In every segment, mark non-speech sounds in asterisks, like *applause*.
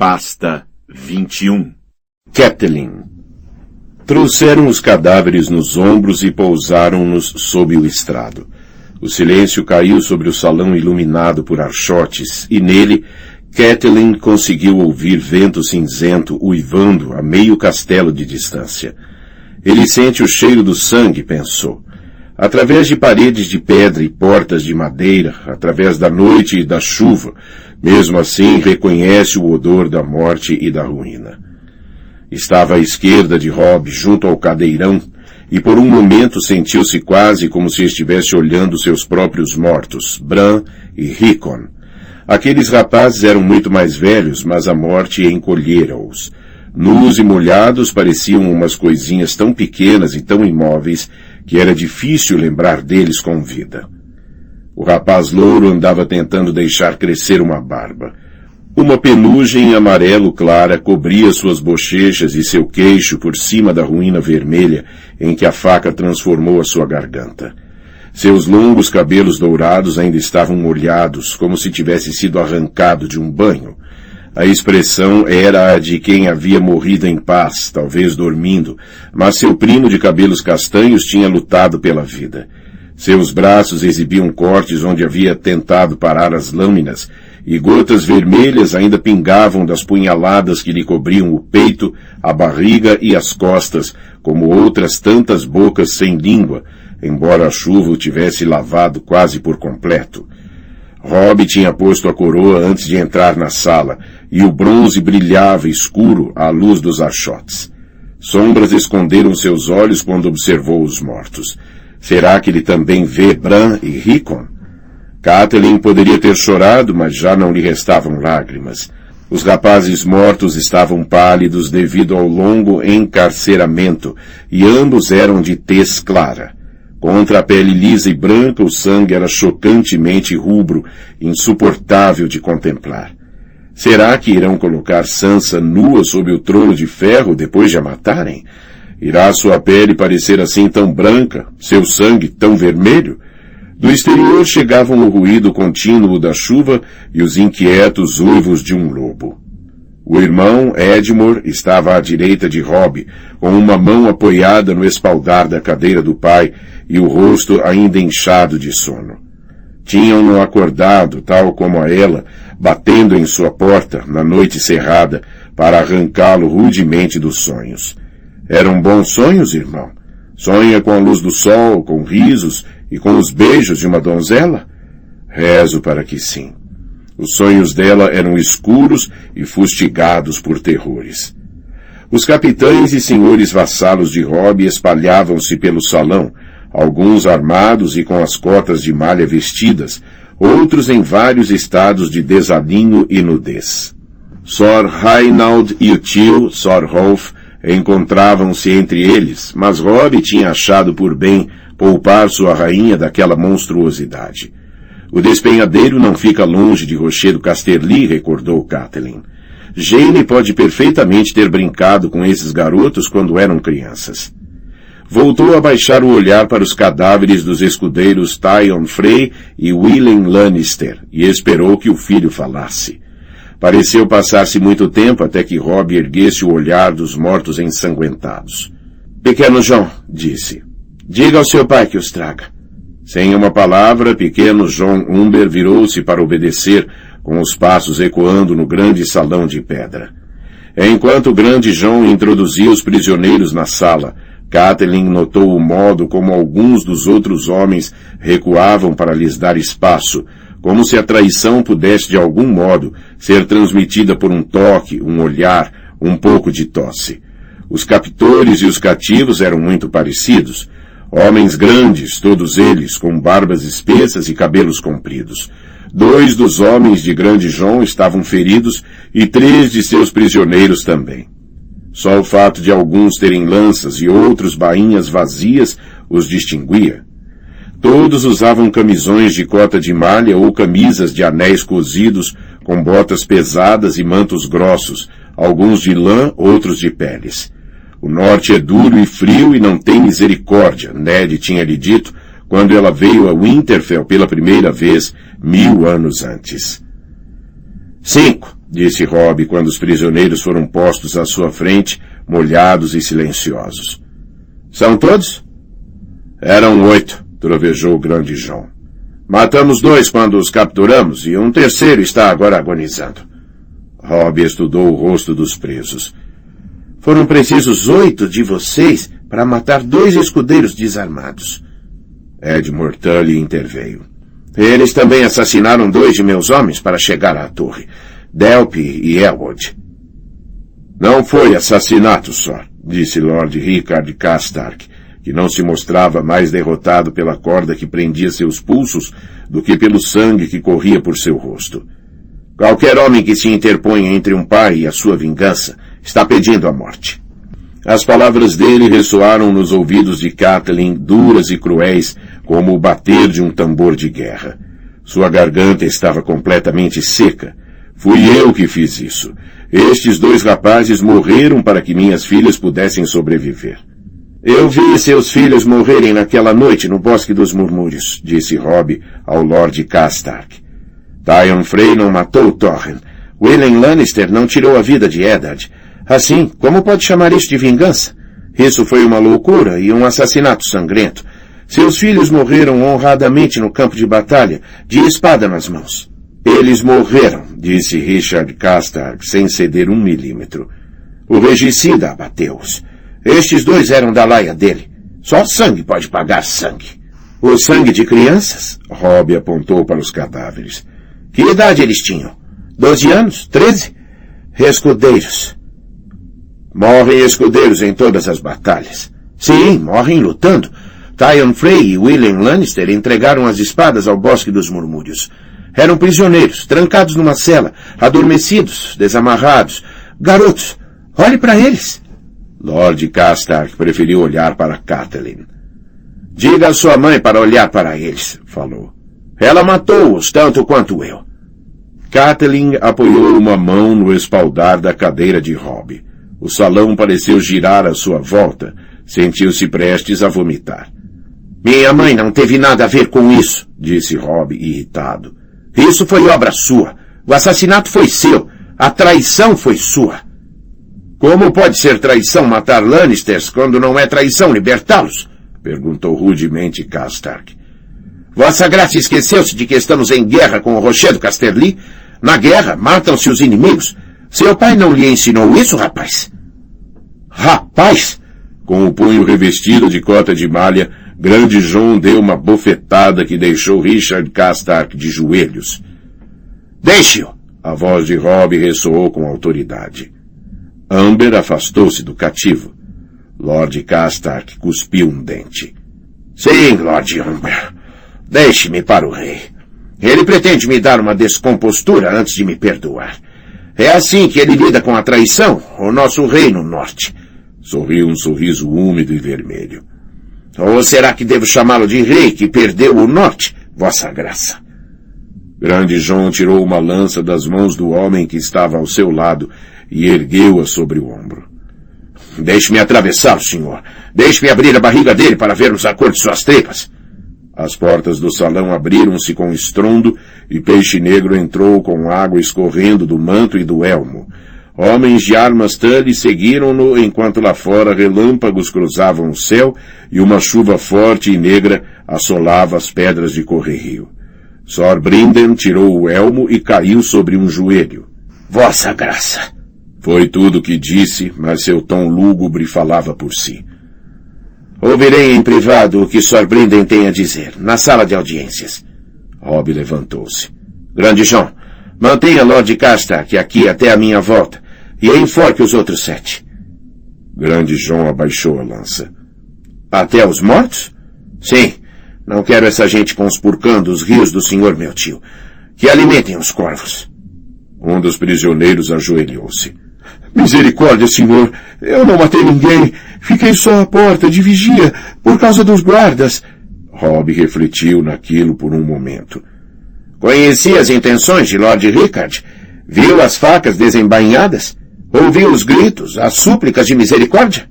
Pasta 21 Catelyn Trouxeram os cadáveres nos ombros e pousaram-nos sob o estrado. O silêncio caiu sobre o salão iluminado por archotes, e nele, Catelyn conseguiu ouvir vento cinzento uivando a meio castelo de distância. Ele sente o cheiro do sangue, pensou. Através de paredes de pedra e portas de madeira, através da noite e da chuva, mesmo assim reconhece o odor da morte e da ruína. Estava à esquerda de Rob, junto ao cadeirão, e por um momento sentiu-se quase como se estivesse olhando seus próprios mortos, Bran e Rickon. Aqueles rapazes eram muito mais velhos, mas a morte encolhera-os. Nus e molhados pareciam umas coisinhas tão pequenas e tão imóveis que era difícil lembrar deles com vida. O rapaz louro andava tentando deixar crescer uma barba. Uma penugem amarelo clara cobria suas bochechas e seu queixo por cima da ruína vermelha em que a faca transformou a sua garganta. Seus longos cabelos dourados ainda estavam molhados, como se tivesse sido arrancado de um banho. A expressão era a de quem havia morrido em paz, talvez dormindo, mas seu primo de cabelos castanhos tinha lutado pela vida. Seus braços exibiam cortes onde havia tentado parar as lâminas, e gotas vermelhas ainda pingavam das punhaladas que lhe cobriam o peito, a barriga e as costas, como outras tantas bocas sem língua, embora a chuva o tivesse lavado quase por completo. Rob tinha posto a coroa antes de entrar na sala, e o bronze brilhava escuro à luz dos archotes. Sombras esconderam seus olhos quando observou os mortos. Será que ele também vê Bran e Rickon? Catelyn poderia ter chorado, mas já não lhe restavam lágrimas. Os rapazes mortos estavam pálidos devido ao longo encarceramento, e ambos eram de tez clara. Contra a pele lisa e branca, o sangue era chocantemente rubro, insuportável de contemplar. Será que irão colocar Sansa nua sob o trono de ferro depois de a matarem? Irá sua pele parecer assim tão branca, seu sangue tão vermelho? Do exterior chegavam o ruído contínuo da chuva e os inquietos uivos de um lobo. O irmão, Edmore, estava à direita de Rob, com uma mão apoiada no espaldar da cadeira do pai e o rosto ainda inchado de sono. Tinham-no acordado, tal como a ela, batendo em sua porta, na noite cerrada, para arrancá-lo rudemente dos sonhos. Eram bons sonhos, irmão? Sonha com a luz do sol, com risos e com os beijos de uma donzela? Rezo para que sim. Os sonhos dela eram escuros e fustigados por terrores. Os capitães e senhores vassalos de Rob espalhavam-se pelo salão, alguns armados e com as cotas de malha vestidas, outros em vários estados de desalinho e nudez. Sor Reinald e o tio, Sor Rolf, encontravam-se entre eles, mas Rob tinha achado por bem poupar sua rainha daquela monstruosidade. O despenhadeiro não fica longe de Rochedo Casterly, recordou Catelyn. Jane pode perfeitamente ter brincado com esses garotos quando eram crianças. Voltou a baixar o olhar para os cadáveres dos escudeiros Tyon Frey e Willem Lannister e esperou que o filho falasse. Pareceu passar-se muito tempo até que Robb erguesse o olhar dos mortos ensanguentados. Pequeno João, disse, Diga ao seu pai que os traga. Sem uma palavra, pequeno John Umber virou-se para obedecer, com os passos ecoando no grande salão de pedra. Enquanto o grande João introduzia os prisioneiros na sala, Catelyn notou o modo como alguns dos outros homens recuavam para lhes dar espaço, como se a traição pudesse de algum modo ser transmitida por um toque, um olhar, um pouco de tosse. Os captores e os cativos eram muito parecidos, Homens grandes, todos eles, com barbas espessas e cabelos compridos. Dois dos homens de Grande João estavam feridos e três de seus prisioneiros também. Só o fato de alguns terem lanças e outros bainhas vazias os distinguia. Todos usavam camisões de cota de malha ou camisas de anéis cozidos com botas pesadas e mantos grossos, alguns de lã, outros de peles. O norte é duro e frio e não tem misericórdia, Ned tinha lhe dito quando ela veio a Winterfell pela primeira vez, mil anos antes. Cinco, disse Rob quando os prisioneiros foram postos à sua frente, molhados e silenciosos. São todos? Eram oito, trovejou o grande João. Matamos dois quando os capturamos e um terceiro está agora agonizando. Rob estudou o rosto dos presos. Foram precisos oito de vocês para matar dois escudeiros desarmados. Ed Mortully interveio. Eles também assassinaram dois de meus homens para chegar à torre, Delp e Elwood. Não foi assassinato só, disse Lord Richard Castark, que não se mostrava mais derrotado pela corda que prendia seus pulsos do que pelo sangue que corria por seu rosto. Qualquer homem que se interponha entre um pai e a sua vingança está pedindo a morte. As palavras dele ressoaram nos ouvidos de Kathleen duras e cruéis como o bater de um tambor de guerra. Sua garganta estava completamente seca. Fui eu que fiz isso. Estes dois rapazes morreram para que minhas filhas pudessem sobreviver. Eu vi seus filhos morrerem naquela noite no Bosque dos Murmúrios, disse Robb ao Lord Castark. Tyon Frey não matou Torren. William Lannister não tirou a vida de Eddard. Assim, como pode chamar isso de vingança? Isso foi uma loucura e um assassinato sangrento. Seus filhos morreram honradamente no campo de batalha, de espada nas mãos. Eles morreram, disse Richard Castark, sem ceder um milímetro. O regicida abateu-os. Estes dois eram da laia dele. Só sangue pode pagar sangue. O sangue de crianças? Rob apontou para os cadáveres. Que idade eles tinham? Doze anos? Treze? Escudeiros. Morrem escudeiros em todas as batalhas. Sim, morrem lutando. Tyon Frey e William Lannister entregaram as espadas ao Bosque dos Murmúrios. Eram prisioneiros, trancados numa cela, adormecidos, desamarrados. Garotos, olhe para eles. Lord Castark preferiu olhar para Catelyn. Diga a sua mãe para olhar para eles, falou. Ela matou-os tanto quanto eu. Catelyn apoiou uma mão no espaldar da cadeira de Robb. O salão pareceu girar à sua volta. Sentiu-se prestes a vomitar. Minha mãe não teve nada a ver com isso, disse Rob, irritado. Isso foi obra sua. O assassinato foi seu. A traição foi sua. Como pode ser traição matar Lannisters quando não é traição libertá-los? Perguntou rudemente Castark. Vossa Graça esqueceu-se de que estamos em guerra com o Rochedo Casterly? Na guerra, matam-se os inimigos. Seu pai não lhe ensinou isso, rapaz? Rapaz! Com o punho revestido de cota de malha, Grande João deu uma bofetada que deixou Richard Castark de joelhos. Deixe-o! A voz de Rob ressoou com autoridade. Amber afastou-se do cativo. Lord Castark cuspiu um dente. Sim, Lord Amber. Deixe-me para o rei. Ele pretende me dar uma descompostura antes de me perdoar. É assim que ele lida com a traição, o nosso rei no norte. Sorriu um sorriso úmido e vermelho. Ou será que devo chamá-lo de rei que perdeu o norte, vossa graça? Grande João tirou uma lança das mãos do homem que estava ao seu lado e ergueu-a sobre o ombro. Deixe-me atravessá-lo, senhor. Deixe-me abrir a barriga dele para vermos a cor de suas tripas. As portas do salão abriram-se com estrondo e Peixe Negro entrou com água escorrendo do manto e do elmo. Homens de armas Tully seguiram-no enquanto lá fora relâmpagos cruzavam o céu e uma chuva forte e negra assolava as pedras de Correrio. Sor Brinden tirou o elmo e caiu sobre um joelho. Vossa Graça! Foi tudo o que disse, mas seu tom lúgubre falava por si. Ouvirei em privado o que Sor Brinden tem a dizer, na sala de audiências. Rob levantou-se. Grande João, mantenha Lord Castak aqui até a minha volta e enforque os outros sete. Grande João abaixou a lança. Até os mortos? Sim. Não quero essa gente conspurcando os rios do senhor meu tio. Que alimentem os corvos. Um dos prisioneiros ajoelhou-se. Misericórdia, senhor. Eu não matei ninguém. Fiquei só à porta de vigia por causa dos guardas. Rob refletiu naquilo por um momento. Conhecia as intenções de Lord Rickard. Viu as facas desembainhadas? Ouviu os gritos, as súplicas de misericórdia?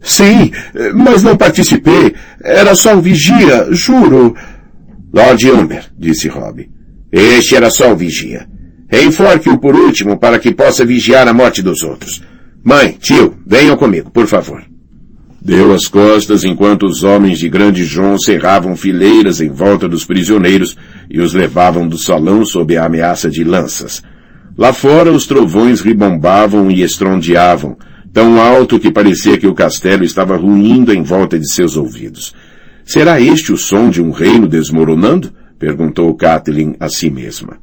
Sim, mas não participei. Era só o vigia, juro. Lord Humber, disse Rob. Este era só o vigia. Enforque-o por último para que possa vigiar a morte dos outros. Mãe, tio, venham comigo, por favor. Deu as costas enquanto os homens de Grande João cerravam fileiras em volta dos prisioneiros e os levavam do salão sob a ameaça de lanças. Lá fora os trovões ribombavam e estrondeavam, tão alto que parecia que o castelo estava ruindo em volta de seus ouvidos. Será este o som de um reino desmoronando? perguntou Kathleen a si mesma.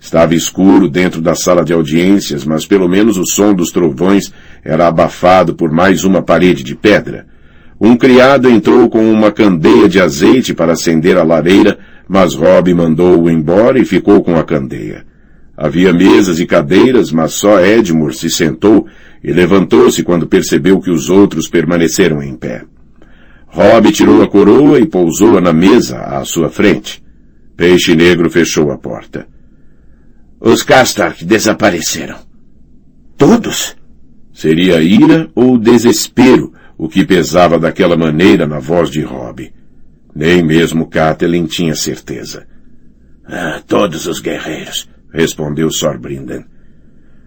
Estava escuro dentro da sala de audiências, mas pelo menos o som dos trovões era abafado por mais uma parede de pedra. Um criado entrou com uma candeia de azeite para acender a lareira, mas Rob mandou-o embora e ficou com a candeia. Havia mesas e cadeiras, mas só Edmure se sentou e levantou-se quando percebeu que os outros permaneceram em pé. Rob tirou a coroa e pousou-a na mesa à sua frente. Peixe Negro fechou a porta. Os Castark desapareceram. Todos? Seria ira ou desespero o que pesava daquela maneira na voz de Rob. Nem mesmo Catelyn tinha certeza. Ah, todos os guerreiros, respondeu Sorbrinden.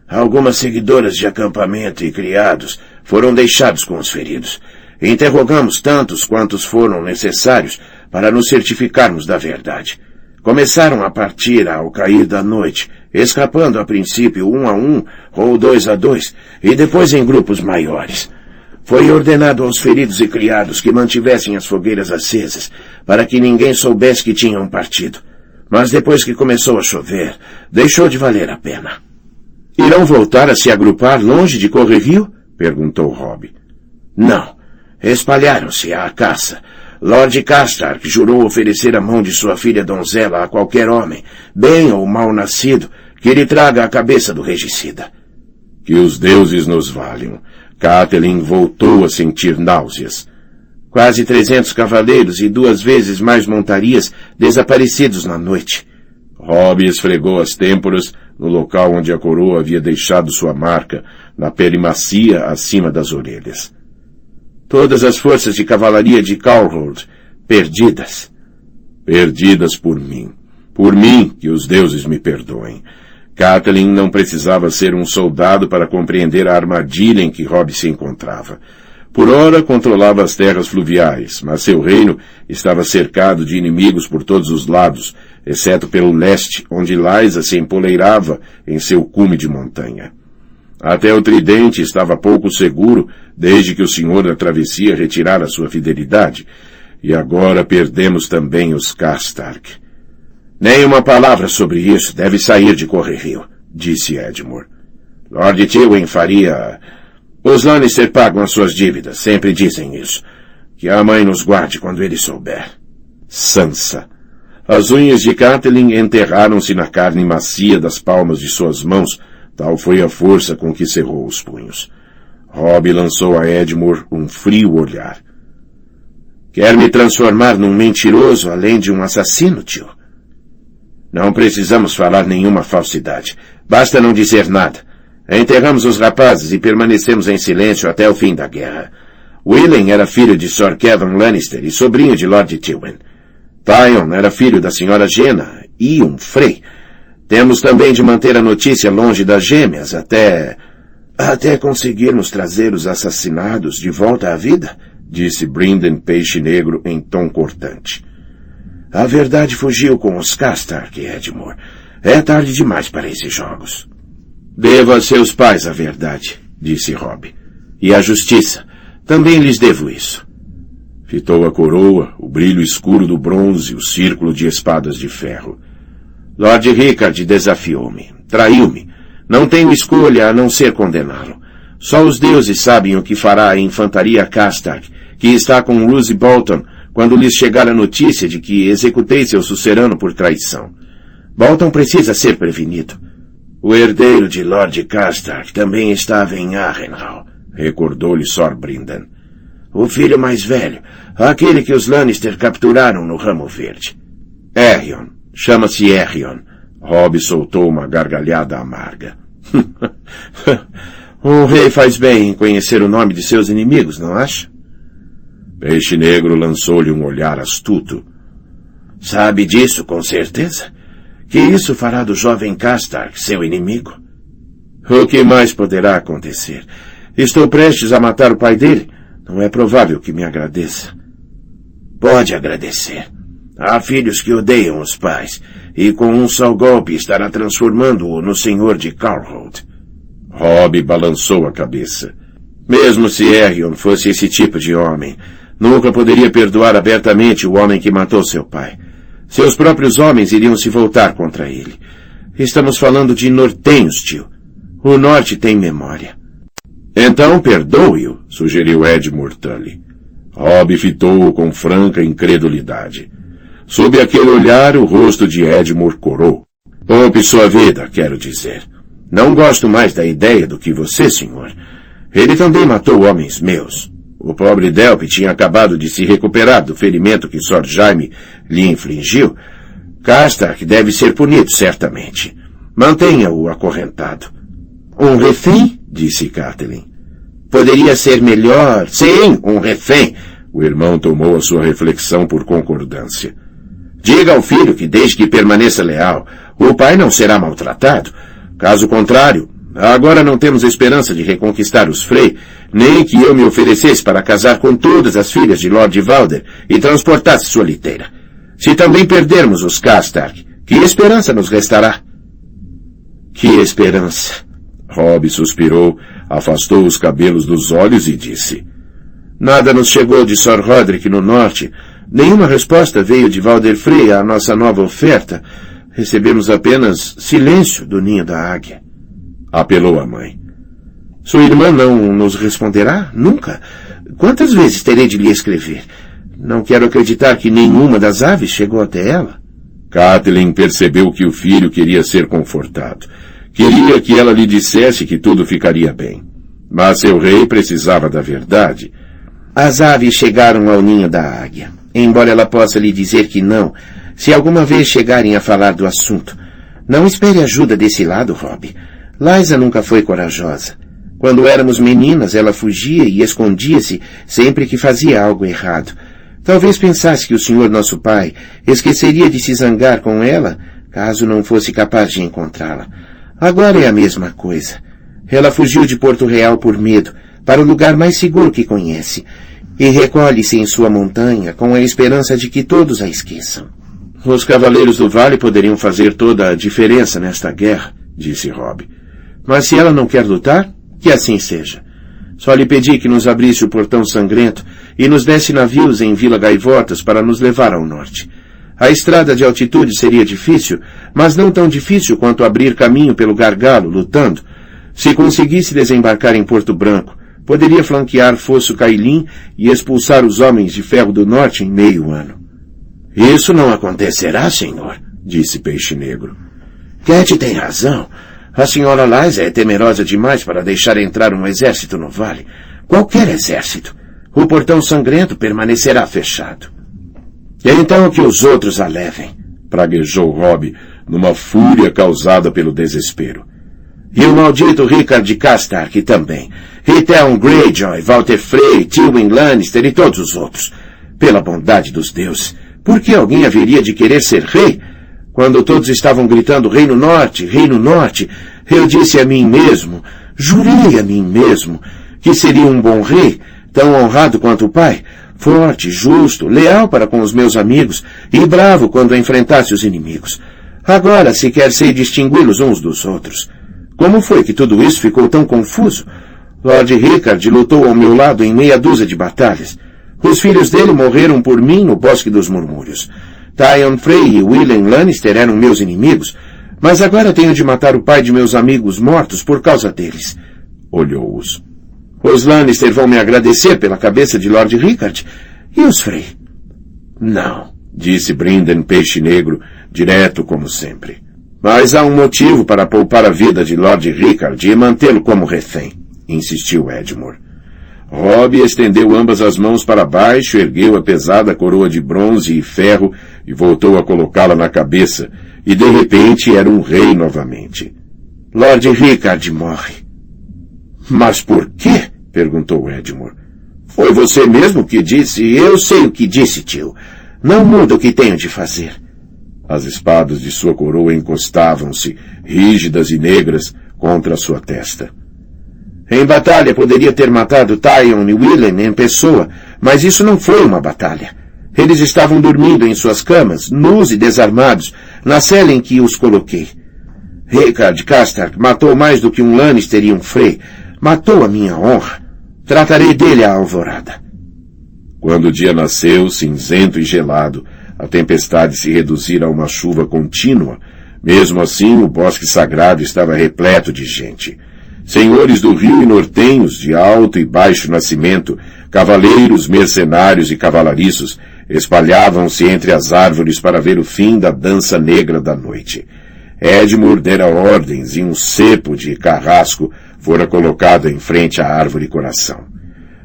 Algumas seguidoras de acampamento e criados foram deixados com os feridos. Interrogamos tantos quantos foram necessários para nos certificarmos da verdade. Começaram a partir ao cair da noite, escapando a princípio um a um ou dois a dois, e depois em grupos maiores. Foi ordenado aos feridos e criados que mantivessem as fogueiras acesas, para que ninguém soubesse que tinham partido. Mas depois que começou a chover, deixou de valer a pena. Irão voltar a se agrupar longe de Corre Rio? perguntou Rob. Não. Espalharam-se à caça, Lord Castark jurou oferecer a mão de sua filha donzela a qualquer homem, bem ou mal nascido, que lhe traga a cabeça do regicida. Que os deuses nos valham. Catelyn voltou a sentir náuseas. Quase trezentos cavaleiros e duas vezes mais montarias desaparecidos na noite. Robb esfregou as têmporas no local onde a coroa havia deixado sua marca, na pele macia acima das orelhas. Todas as forças de cavalaria de Calhoun perdidas. Perdidas por mim. Por mim, que os deuses me perdoem. Kathleen não precisava ser um soldado para compreender a armadilha em que Rob se encontrava. Por ora controlava as terras fluviais, mas seu reino estava cercado de inimigos por todos os lados, exceto pelo leste, onde Liza se empoleirava em seu cume de montanha. Até o tridente estava pouco seguro desde que o senhor da travessia retirara sua fidelidade, e agora perdemos também os Castark. Nem uma palavra sobre isso deve sair de Correrio, disse Edmure. Lord Tywin faria... Os Lannister pagam as suas dívidas, sempre dizem isso. Que a mãe nos guarde quando ele souber. Sansa. As unhas de Catelyn enterraram-se na carne macia das palmas de suas mãos, Tal foi a força com que cerrou os punhos. Rob lançou a Edmure um frio olhar. Quer me transformar num mentiroso além de um assassino, tio? Não precisamos falar nenhuma falsidade. Basta não dizer nada. Enterramos os rapazes e permanecemos em silêncio até o fim da guerra. Willen era filho de Sir Kevin Lannister e sobrinho de Lord Tywin. Tyon era filho da senhora Jenna e um frei. Temos também de manter a notícia longe das gêmeas até... até conseguirmos trazer os assassinados de volta à vida, disse Brinden Peixe Negro em tom cortante. A verdade fugiu com os Castark, Edmure. É tarde demais para esses jogos. Devo a seus pais a verdade, disse Rob. E a justiça. Também lhes devo isso. Fitou a coroa, o brilho escuro do bronze, o círculo de espadas de ferro. Lord Rickard desafiou-me. Traiu-me. Não tenho escolha a não ser condená-lo. Só os deuses sabem o que fará a infantaria Castark, que está com Lucy Bolton, quando lhes chegar a notícia de que executei seu sucerano por traição. Bolton precisa ser prevenido. O herdeiro de Lord Castark também estava em Arrenhal, recordou-lhe Sor Brindan. O filho mais velho, aquele que os Lannister capturaram no Ramo Verde. Erion. Chama-se Erion. Rob soltou uma gargalhada amarga. *laughs* um rei faz bem em conhecer o nome de seus inimigos, não acha? Peixe Negro lançou-lhe um olhar astuto. Sabe disso, com certeza? Que isso fará do jovem Castark seu inimigo? O que mais poderá acontecer? Estou prestes a matar o pai dele. Não é provável que me agradeça. Pode agradecer. Há filhos que odeiam os pais, e com um só golpe estará transformando-o no senhor de Carlhold. Rob balançou a cabeça. Mesmo se Erion fosse esse tipo de homem, nunca poderia perdoar abertamente o homem que matou seu pai. Seus próprios homens iriam se voltar contra ele. Estamos falando de nortenhos, tio. O norte tem memória. Então perdoe-o, sugeriu Edmure Tully. Rob fitou-o com franca incredulidade. Sob aquele olhar, o rosto de Edmure corou. Poupe sua vida, quero dizer. Não gosto mais da ideia do que você, senhor. Ele também matou homens meus. O pobre Delp tinha acabado de se recuperar do ferimento que Sor Jaime lhe infligiu. Castark deve ser punido, certamente. Mantenha-o acorrentado. Um refém? disse Catelyn. Poderia ser melhor. Sim, um refém. O irmão tomou a sua reflexão por concordância. Diga ao filho que desde que permaneça leal, o pai não será maltratado. Caso contrário, agora não temos esperança de reconquistar os Frey, nem que eu me oferecesse para casar com todas as filhas de Lord Valder e transportasse sua liteira. Se também perdermos os Castark, que esperança nos restará? Que esperança? Rob suspirou, afastou os cabelos dos olhos e disse. Nada nos chegou de Sir Roderick no norte. Nenhuma resposta veio de Valder Frey à nossa nova oferta. Recebemos apenas silêncio do ninho da águia. Apelou a mãe. Sua irmã não nos responderá? Nunca? Quantas vezes terei de lhe escrever? Não quero acreditar que nenhuma das aves chegou até ela. Kathleen percebeu que o filho queria ser confortado. Queria que ela lhe dissesse que tudo ficaria bem. Mas seu rei precisava da verdade. As aves chegaram ao ninho da águia. Embora ela possa lhe dizer que não, se alguma vez chegarem a falar do assunto. Não espere ajuda desse lado, Rob. Liza nunca foi corajosa. Quando éramos meninas, ela fugia e escondia-se sempre que fazia algo errado. Talvez pensasse que o senhor nosso pai esqueceria de se zangar com ela, caso não fosse capaz de encontrá-la. Agora é a mesma coisa. Ela fugiu de Porto Real por medo, para o lugar mais seguro que conhece, e recolhe-se em sua montanha com a esperança de que todos a esqueçam. Os cavaleiros do vale poderiam fazer toda a diferença nesta guerra, disse Rob. Mas se ela não quer lutar, que assim seja. Só lhe pedi que nos abrisse o portão sangrento e nos desse navios em Vila Gaivotas para nos levar ao norte. A estrada de altitude seria difícil, mas não tão difícil quanto abrir caminho pelo gargalo, lutando. Se conseguisse desembarcar em Porto Branco, poderia flanquear Fosso Cailin e expulsar os homens de ferro do norte em meio ano. Isso não acontecerá, senhor, disse Peixe Negro. Cat tem razão. A senhora Liza é temerosa demais para deixar entrar um exército no vale. Qualquer exército. O portão sangrento permanecerá fechado. Então que os outros a levem, praguejou Rob, numa fúria causada pelo desespero. E o maldito Richard Castark também. E Greyjoy, Walter Frey, Tywin Lannister e todos os outros. Pela bondade dos deuses, por que alguém haveria de querer ser rei? Quando todos estavam gritando Reino Norte, Reino Norte, eu disse a mim mesmo, jurei a mim mesmo, que seria um bom rei, tão honrado quanto o pai, forte, justo, leal para com os meus amigos e bravo quando enfrentasse os inimigos. Agora sequer sei distingui-los uns dos outros. Como foi que tudo isso ficou tão confuso? Lord Rickard lutou ao meu lado em meia dúzia de batalhas. Os filhos dele morreram por mim no Bosque dos Murmúrios. Tyon Frey e William Lannister eram meus inimigos, mas agora tenho de matar o pai de meus amigos mortos por causa deles. Olhou-os. Os Lannister vão me agradecer pela cabeça de Lord Rickard. E os Frey? Não, disse Brinden Peixe Negro, direto como sempre. Mas há um motivo para poupar a vida de Lord Rickard e mantê-lo como refém, insistiu Edmure. Robb estendeu ambas as mãos para baixo, ergueu a pesada coroa de bronze e ferro e voltou a colocá-la na cabeça, e de repente era um rei novamente. Lord Rickard morre. Mas por quê? perguntou Edmure. Foi você mesmo que disse. Eu sei o que disse, tio. Não muda o que tenho de fazer. As espadas de sua coroa encostavam-se, rígidas e negras, contra sua testa. Em batalha poderia ter matado Tyon e Willem em pessoa, mas isso não foi uma batalha. Eles estavam dormindo em suas camas, nus e desarmados, na cela em que os coloquei. Rickard Castark matou mais do que um Lannister e um Frey. Matou a minha honra. Tratarei dele à alvorada. Quando o dia nasceu, cinzento e gelado, a tempestade se reduzira a uma chuva contínua. Mesmo assim, o bosque sagrado estava repleto de gente. Senhores do rio e nortenhos, de alto e baixo nascimento, cavaleiros, mercenários e cavalariços, espalhavam-se entre as árvores para ver o fim da dança negra da noite. Edmur dera ordens e um cepo de carrasco fora colocado em frente à árvore coração.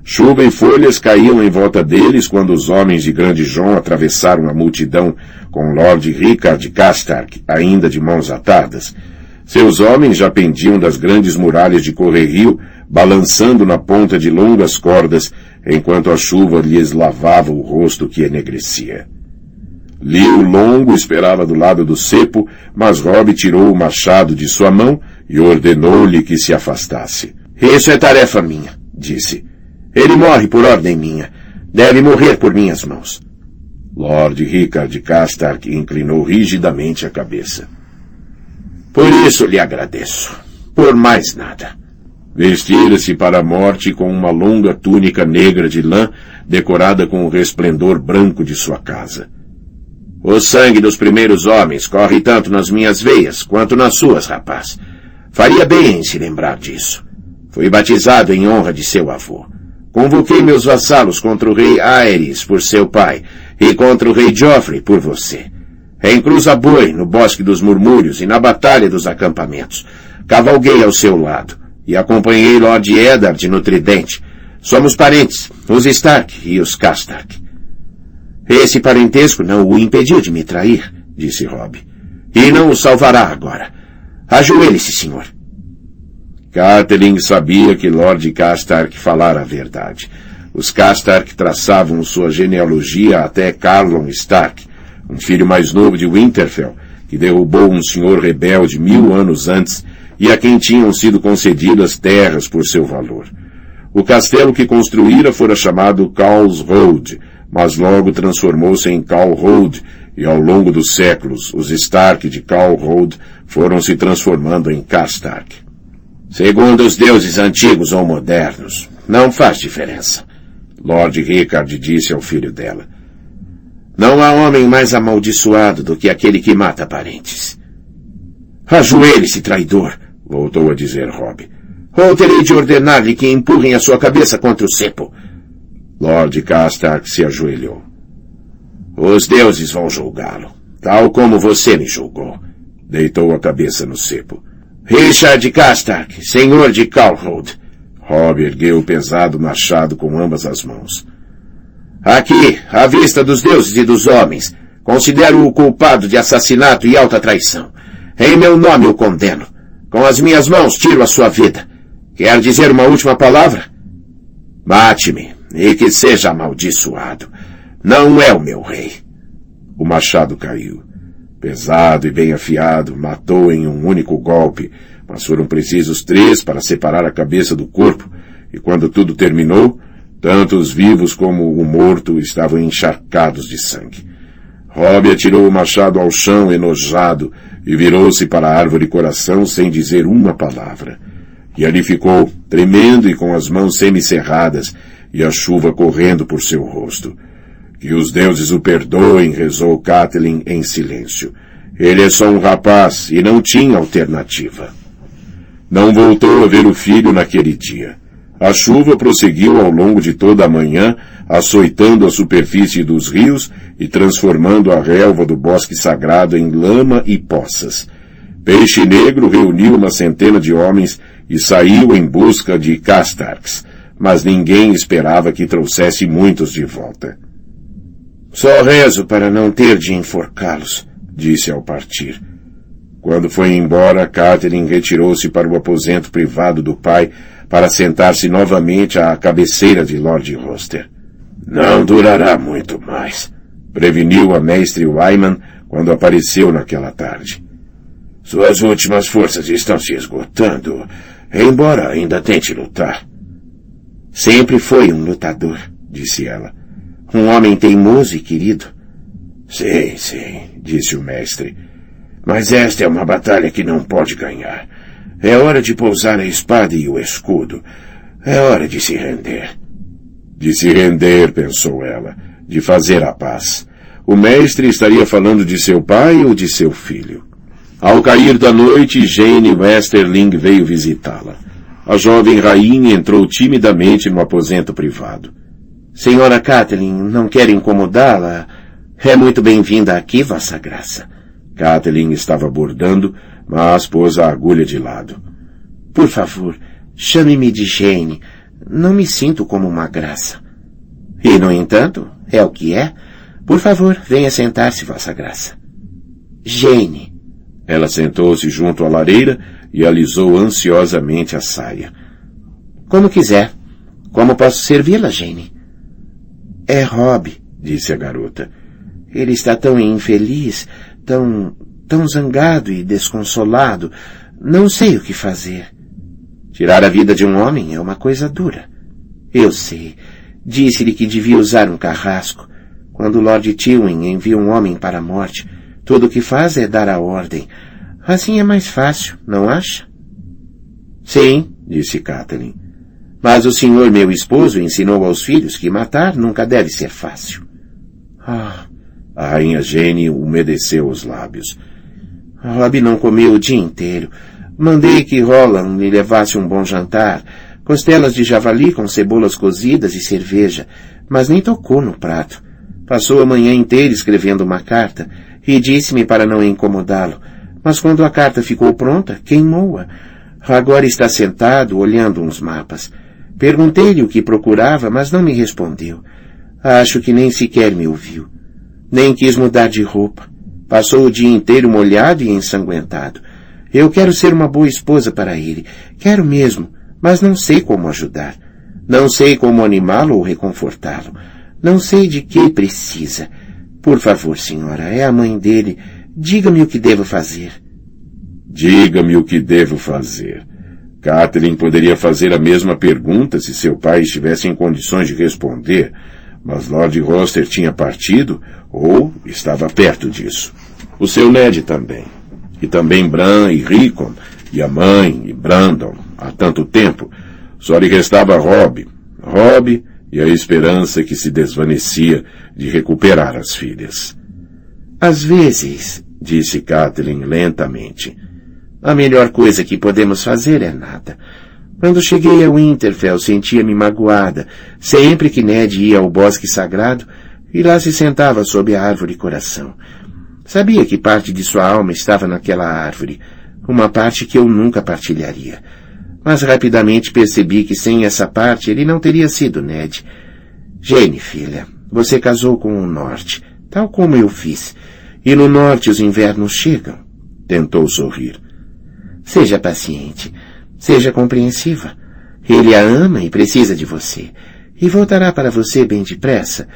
Chuva e folhas caíam em volta deles quando os homens de Grande João atravessaram a multidão com Lord Richard Castark, ainda de mãos atadas. Seus homens já pendiam das grandes muralhas de Correrio, balançando na ponta de longas cordas, enquanto a chuva lhes lavava o rosto que enegrecia. Lio Longo esperava do lado do cepo, mas Rob tirou o machado de sua mão e ordenou-lhe que se afastasse. Isso é tarefa minha, disse. Ele morre por ordem minha. Deve morrer por minhas mãos. Lord Rickard Castark inclinou rigidamente a cabeça. Por isso lhe agradeço. Por mais nada. Vestira-se para a morte com uma longa túnica negra de lã decorada com o resplendor branco de sua casa. O sangue dos primeiros homens corre tanto nas minhas veias quanto nas suas, rapaz. Faria bem em se lembrar disso. Fui batizado em honra de seu avô. Convoquei meus vassalos contra o rei Aerys por seu pai e contra o rei Joffrey por você. Em Cruz Boi, no Bosque dos Murmúrios e na Batalha dos Acampamentos, cavalguei ao seu lado e acompanhei Lord Eddard no Tridente. Somos parentes, os Stark e os Castark. Esse parentesco não o impediu de me trair, disse Rob. E não o salvará agora. Ajoelhe-se, senhor. Catelyn sabia que Lord Castark falara a verdade. Os Castark traçavam sua genealogia até Carlon Stark, um filho mais novo de Winterfell, que derrubou um senhor rebelde mil anos antes e a quem tinham sido concedidas terras por seu valor. O castelo que construíra fora chamado Cowles Road, mas logo transformou-se em Cal Road e ao longo dos séculos os Stark de Cal Road foram se transformando em Castark. Segundo os deuses antigos ou modernos, não faz diferença. Lord Rickard disse ao filho dela. Não há homem mais amaldiçoado do que aquele que mata parentes. Ajoelhe-se, traidor, voltou a dizer Rob. Ou terei de ordenar-lhe que empurrem a sua cabeça contra o cepo. Lord Castark se ajoelhou. Os deuses vão julgá-lo, tal como você me julgou. Deitou a cabeça no cepo. Richard Castark, senhor de Calhoun. Rob ergueu o pesado machado com ambas as mãos. Aqui, à vista dos deuses e dos homens, considero o culpado de assassinato e alta traição. Em meu nome o condeno. Com as minhas mãos tiro a sua vida. Quer dizer uma última palavra? Mate-me, e que seja amaldiçoado. Não é o meu rei. O machado caiu pesado e bem afiado, matou em um único golpe, mas foram precisos três para separar a cabeça do corpo, e quando tudo terminou, tanto os vivos como o morto estavam encharcados de sangue. Rob atirou o machado ao chão enojado e virou-se para a árvore coração sem dizer uma palavra. E ali ficou, tremendo e com as mãos semicerradas e a chuva correndo por seu rosto. Que os deuses o perdoem, rezou Catelyn em silêncio. Ele é só um rapaz e não tinha alternativa. Não voltou a ver o filho naquele dia. A chuva prosseguiu ao longo de toda a manhã, açoitando a superfície dos rios e transformando a relva do bosque sagrado em lama e poças. Peixe Negro reuniu uma centena de homens e saiu em busca de Castarks, mas ninguém esperava que trouxesse muitos de volta. Só rezo para não ter de enforcá-los, disse ao partir. Quando foi embora, Catherine retirou-se para o aposento privado do pai para sentar-se novamente à cabeceira de Lord Roster. Não durará muito mais, preveniu a mestre Wyman quando apareceu naquela tarde. Suas últimas forças estão se esgotando, embora ainda tente lutar. Sempre foi um lutador, disse ela. Um homem teimoso e querido. Sim, sim, disse o mestre. Mas esta é uma batalha que não pode ganhar. É hora de pousar a espada e o escudo. É hora de se render. De se render, pensou ela, de fazer a paz. O mestre estaria falando de seu pai ou de seu filho. Ao cair da noite, Jane Westerling veio visitá-la. A jovem rainha entrou timidamente no aposento privado. Senhora Kathleen, não quer incomodá-la? É muito bem-vinda aqui, Vossa Graça. Kathleen estava bordando, mas pôs a agulha de lado. Por favor, chame-me de Jane. Não me sinto como uma graça. E, no entanto, é o que é. Por favor, venha sentar-se, Vossa Graça. Jane. Ela sentou-se junto à lareira e alisou ansiosamente a saia. Como quiser. Como posso servi-la, Jane? É Rob, disse a garota. Ele está tão infeliz, tão, tão zangado e desconsolado. Não sei o que fazer. Tirar a vida de um homem é uma coisa dura. Eu sei. Disse-lhe que devia usar um carrasco. Quando Lord Tywin envia um homem para a morte, tudo o que faz é dar a ordem. Assim é mais fácil, não acha? Sim, disse Kathleen. Mas o senhor, meu esposo, ensinou aos filhos que matar nunca deve ser fácil. Ah, a rainha Jane umedeceu os lábios. Rob não comeu o dia inteiro. Mandei que Roland lhe levasse um bom jantar, costelas de javali com cebolas cozidas e cerveja, mas nem tocou no prato. Passou a manhã inteira escrevendo uma carta e disse-me para não incomodá-lo. Mas quando a carta ficou pronta, queimou-a. Agora está sentado, olhando uns mapas. Perguntei-lhe o que procurava, mas não me respondeu. Acho que nem sequer me ouviu. Nem quis mudar de roupa. Passou o dia inteiro molhado e ensanguentado. Eu quero ser uma boa esposa para ele. Quero mesmo, mas não sei como ajudar. Não sei como animá-lo ou reconfortá-lo. Não sei de que precisa. Por favor, senhora, é a mãe dele. Diga-me o que devo fazer. Diga-me o que devo fazer. Catherine poderia fazer a mesma pergunta se seu pai estivesse em condições de responder, mas Lord Roster tinha partido ou estava perto disso. O seu Ned também. E também Bran e Rickon, e a mãe e Brandon, há tanto tempo. Só lhe restava Rob. Rob e a esperança que se desvanecia de recuperar as filhas. Às vezes, disse Kathleen lentamente, a melhor coisa que podemos fazer é nada. Quando cheguei a Winterfell, sentia-me magoada, sempre que Ned ia ao bosque sagrado e lá se sentava sob a árvore coração. Sabia que parte de sua alma estava naquela árvore, uma parte que eu nunca partilharia mas rapidamente percebi que sem essa parte ele não teria sido Ned. Jane, filha, você casou com o Norte, tal como eu fiz. E no Norte os invernos chegam. Tentou sorrir. Seja paciente. Seja compreensiva. Ele a ama e precisa de você. E voltará para você bem depressa.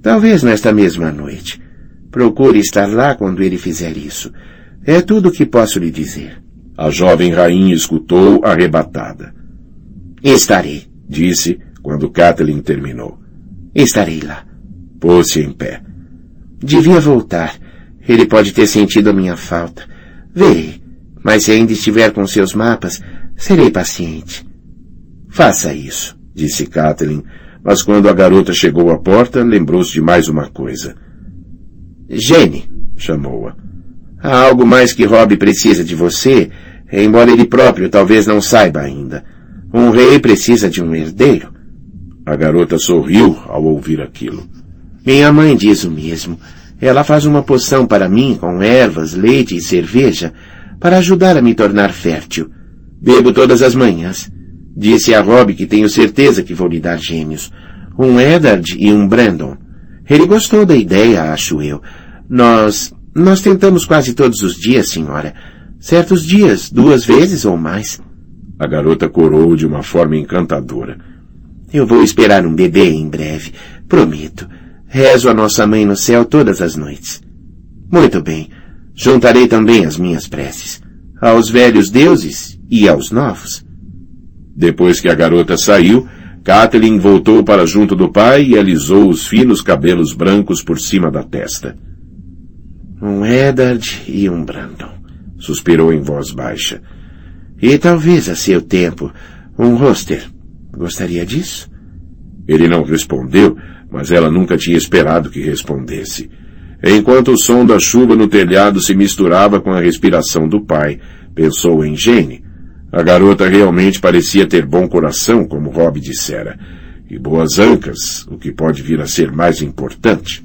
Talvez nesta mesma noite. Procure estar lá quando ele fizer isso. É tudo o que posso lhe dizer. A jovem rainha escutou arrebatada. Estarei, disse quando Kathleen terminou. Estarei lá. Pôs-se em pé. Devia voltar. Ele pode ter sentido a minha falta. Verei. Mas se ainda estiver com seus mapas, serei paciente. Faça isso, disse Kathleen, mas quando a garota chegou à porta, lembrou-se de mais uma coisa. Jenny, chamou-a. Há algo mais que Rob precisa de você embora ele próprio talvez não saiba ainda. Um rei precisa de um herdeiro. A garota sorriu ao ouvir aquilo. Minha mãe diz o mesmo. Ela faz uma poção para mim com ervas, leite e cerveja para ajudar a me tornar fértil. Bebo todas as manhãs. Disse a Rob que tenho certeza que vou lhe dar gêmeos. Um Eddard e um Brandon. Ele gostou da ideia, acho eu. Nós, nós tentamos quase todos os dias, senhora. Certos dias, duas vezes ou mais. A garota corou de uma forma encantadora. Eu vou esperar um bebê em breve, prometo. Rezo a nossa mãe no céu todas as noites. Muito bem. Juntarei também as minhas preces. Aos velhos deuses e aos novos. Depois que a garota saiu, Kathleen voltou para junto do pai e alisou os finos cabelos brancos por cima da testa. Um Eddard e um Brandon, suspirou em voz baixa. E talvez a seu tempo, um roster. Gostaria disso? Ele não respondeu, mas ela nunca tinha esperado que respondesse. Enquanto o som da chuva no telhado se misturava com a respiração do pai, pensou em Jane. A garota realmente parecia ter bom coração, como Rob dissera, e boas ancas, o que pode vir a ser mais importante.